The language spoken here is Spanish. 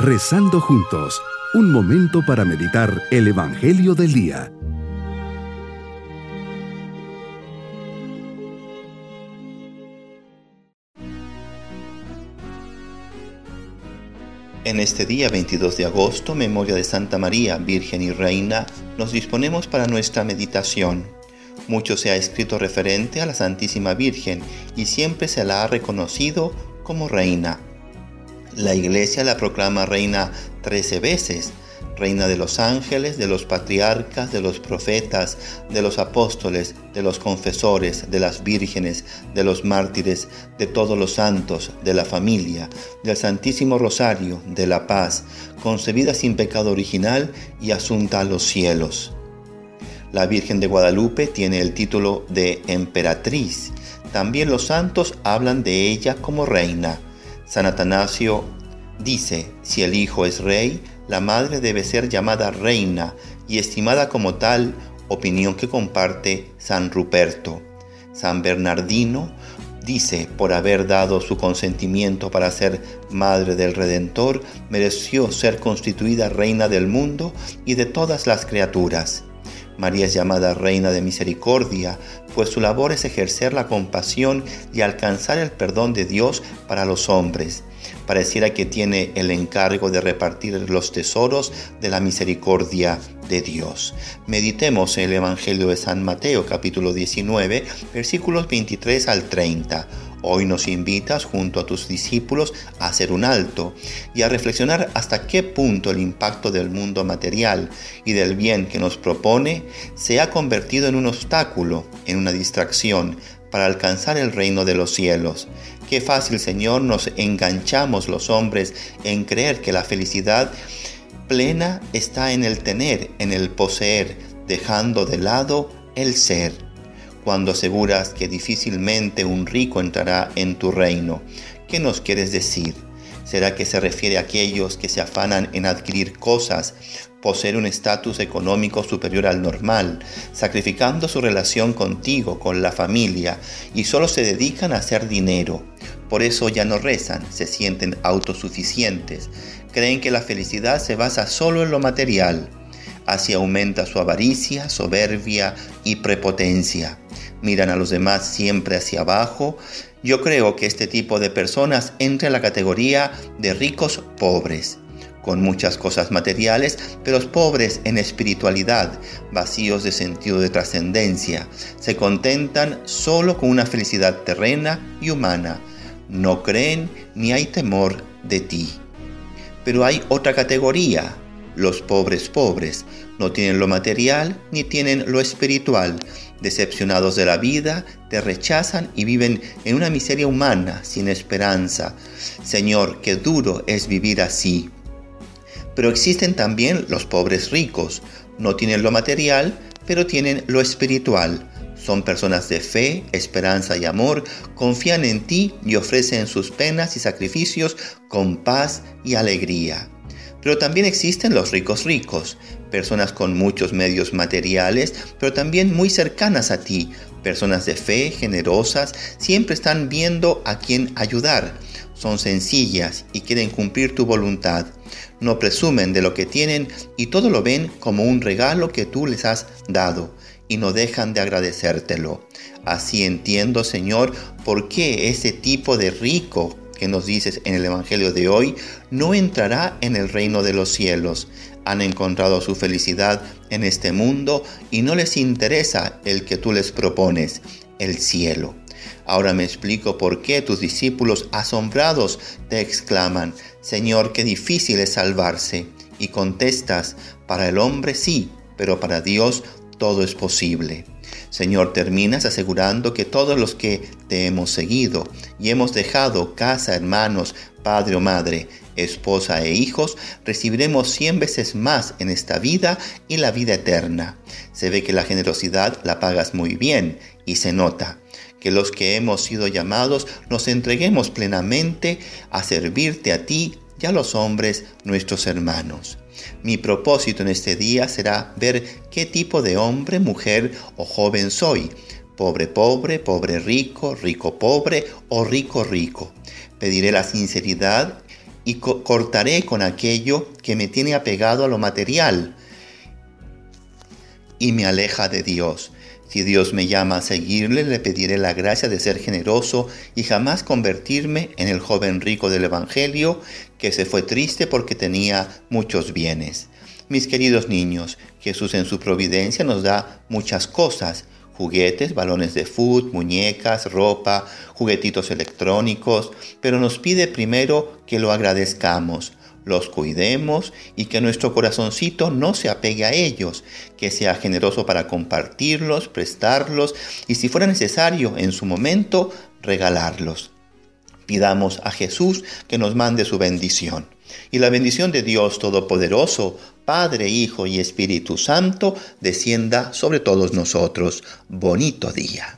Rezando juntos, un momento para meditar el Evangelio del Día. En este día 22 de agosto, memoria de Santa María, Virgen y Reina, nos disponemos para nuestra meditación. Mucho se ha escrito referente a la Santísima Virgen y siempre se la ha reconocido como reina. La iglesia la proclama reina trece veces, reina de los ángeles, de los patriarcas, de los profetas, de los apóstoles, de los confesores, de las vírgenes, de los mártires, de todos los santos, de la familia, del Santísimo Rosario, de la paz, concebida sin pecado original y asunta a los cielos. La Virgen de Guadalupe tiene el título de emperatriz. También los santos hablan de ella como reina. San Atanasio dice, si el hijo es rey, la madre debe ser llamada reina y estimada como tal, opinión que comparte San Ruperto. San Bernardino dice, por haber dado su consentimiento para ser madre del Redentor, mereció ser constituida reina del mundo y de todas las criaturas. María es llamada Reina de Misericordia, pues su labor es ejercer la compasión y alcanzar el perdón de Dios para los hombres. Pareciera que tiene el encargo de repartir los tesoros de la misericordia de Dios. Meditemos el Evangelio de San Mateo capítulo 19 versículos 23 al 30. Hoy nos invitas junto a tus discípulos a hacer un alto y a reflexionar hasta qué punto el impacto del mundo material y del bien que nos propone se ha convertido en un obstáculo, en una distracción para alcanzar el reino de los cielos. Qué fácil, Señor, nos enganchamos los hombres en creer que la felicidad plena está en el tener, en el poseer, dejando de lado el ser cuando aseguras que difícilmente un rico entrará en tu reino. ¿Qué nos quieres decir? ¿Será que se refiere a aquellos que se afanan en adquirir cosas, poseer un estatus económico superior al normal, sacrificando su relación contigo, con la familia, y solo se dedican a hacer dinero? Por eso ya no rezan, se sienten autosuficientes, creen que la felicidad se basa solo en lo material. Así aumenta su avaricia, soberbia y prepotencia miran a los demás siempre hacia abajo, yo creo que este tipo de personas entra en la categoría de ricos pobres, con muchas cosas materiales, pero pobres en espiritualidad, vacíos de sentido de trascendencia, se contentan solo con una felicidad terrena y humana, no creen ni hay temor de ti. Pero hay otra categoría, los pobres pobres, no tienen lo material ni tienen lo espiritual, decepcionados de la vida, te rechazan y viven en una miseria humana, sin esperanza. Señor, qué duro es vivir así. Pero existen también los pobres ricos. No tienen lo material, pero tienen lo espiritual. Son personas de fe, esperanza y amor, confían en ti y ofrecen sus penas y sacrificios con paz y alegría. Pero también existen los ricos ricos, personas con muchos medios materiales, pero también muy cercanas a ti, personas de fe, generosas, siempre están viendo a quién ayudar. Son sencillas y quieren cumplir tu voluntad. No presumen de lo que tienen y todo lo ven como un regalo que tú les has dado y no dejan de agradecértelo. Así entiendo, Señor, por qué ese tipo de rico que nos dices en el Evangelio de hoy, no entrará en el reino de los cielos. Han encontrado su felicidad en este mundo y no les interesa el que tú les propones, el cielo. Ahora me explico por qué tus discípulos asombrados te exclaman, Señor, qué difícil es salvarse. Y contestas, para el hombre sí, pero para Dios todo es posible. Señor, terminas asegurando que todos los que te hemos seguido y hemos dejado casa, hermanos, padre o madre, esposa e hijos, recibiremos cien veces más en esta vida y la vida eterna. Se ve que la generosidad la pagas muy bien y se nota que los que hemos sido llamados nos entreguemos plenamente a servirte a ti y a los hombres nuestros hermanos. Mi propósito en este día será ver qué tipo de hombre, mujer o joven soy. Pobre, pobre, pobre, rico, rico, pobre o rico, rico. Pediré la sinceridad y cortaré con aquello que me tiene apegado a lo material y me aleja de Dios. Si Dios me llama a seguirle, le pediré la gracia de ser generoso y jamás convertirme en el joven rico del Evangelio que se fue triste porque tenía muchos bienes. Mis queridos niños, Jesús en su providencia nos da muchas cosas, juguetes, balones de fútbol, muñecas, ropa, juguetitos electrónicos, pero nos pide primero que lo agradezcamos, los cuidemos y que nuestro corazoncito no se apegue a ellos, que sea generoso para compartirlos, prestarlos y si fuera necesario en su momento, regalarlos. Pidamos a Jesús que nos mande su bendición. Y la bendición de Dios Todopoderoso, Padre, Hijo y Espíritu Santo, descienda sobre todos nosotros. Bonito día.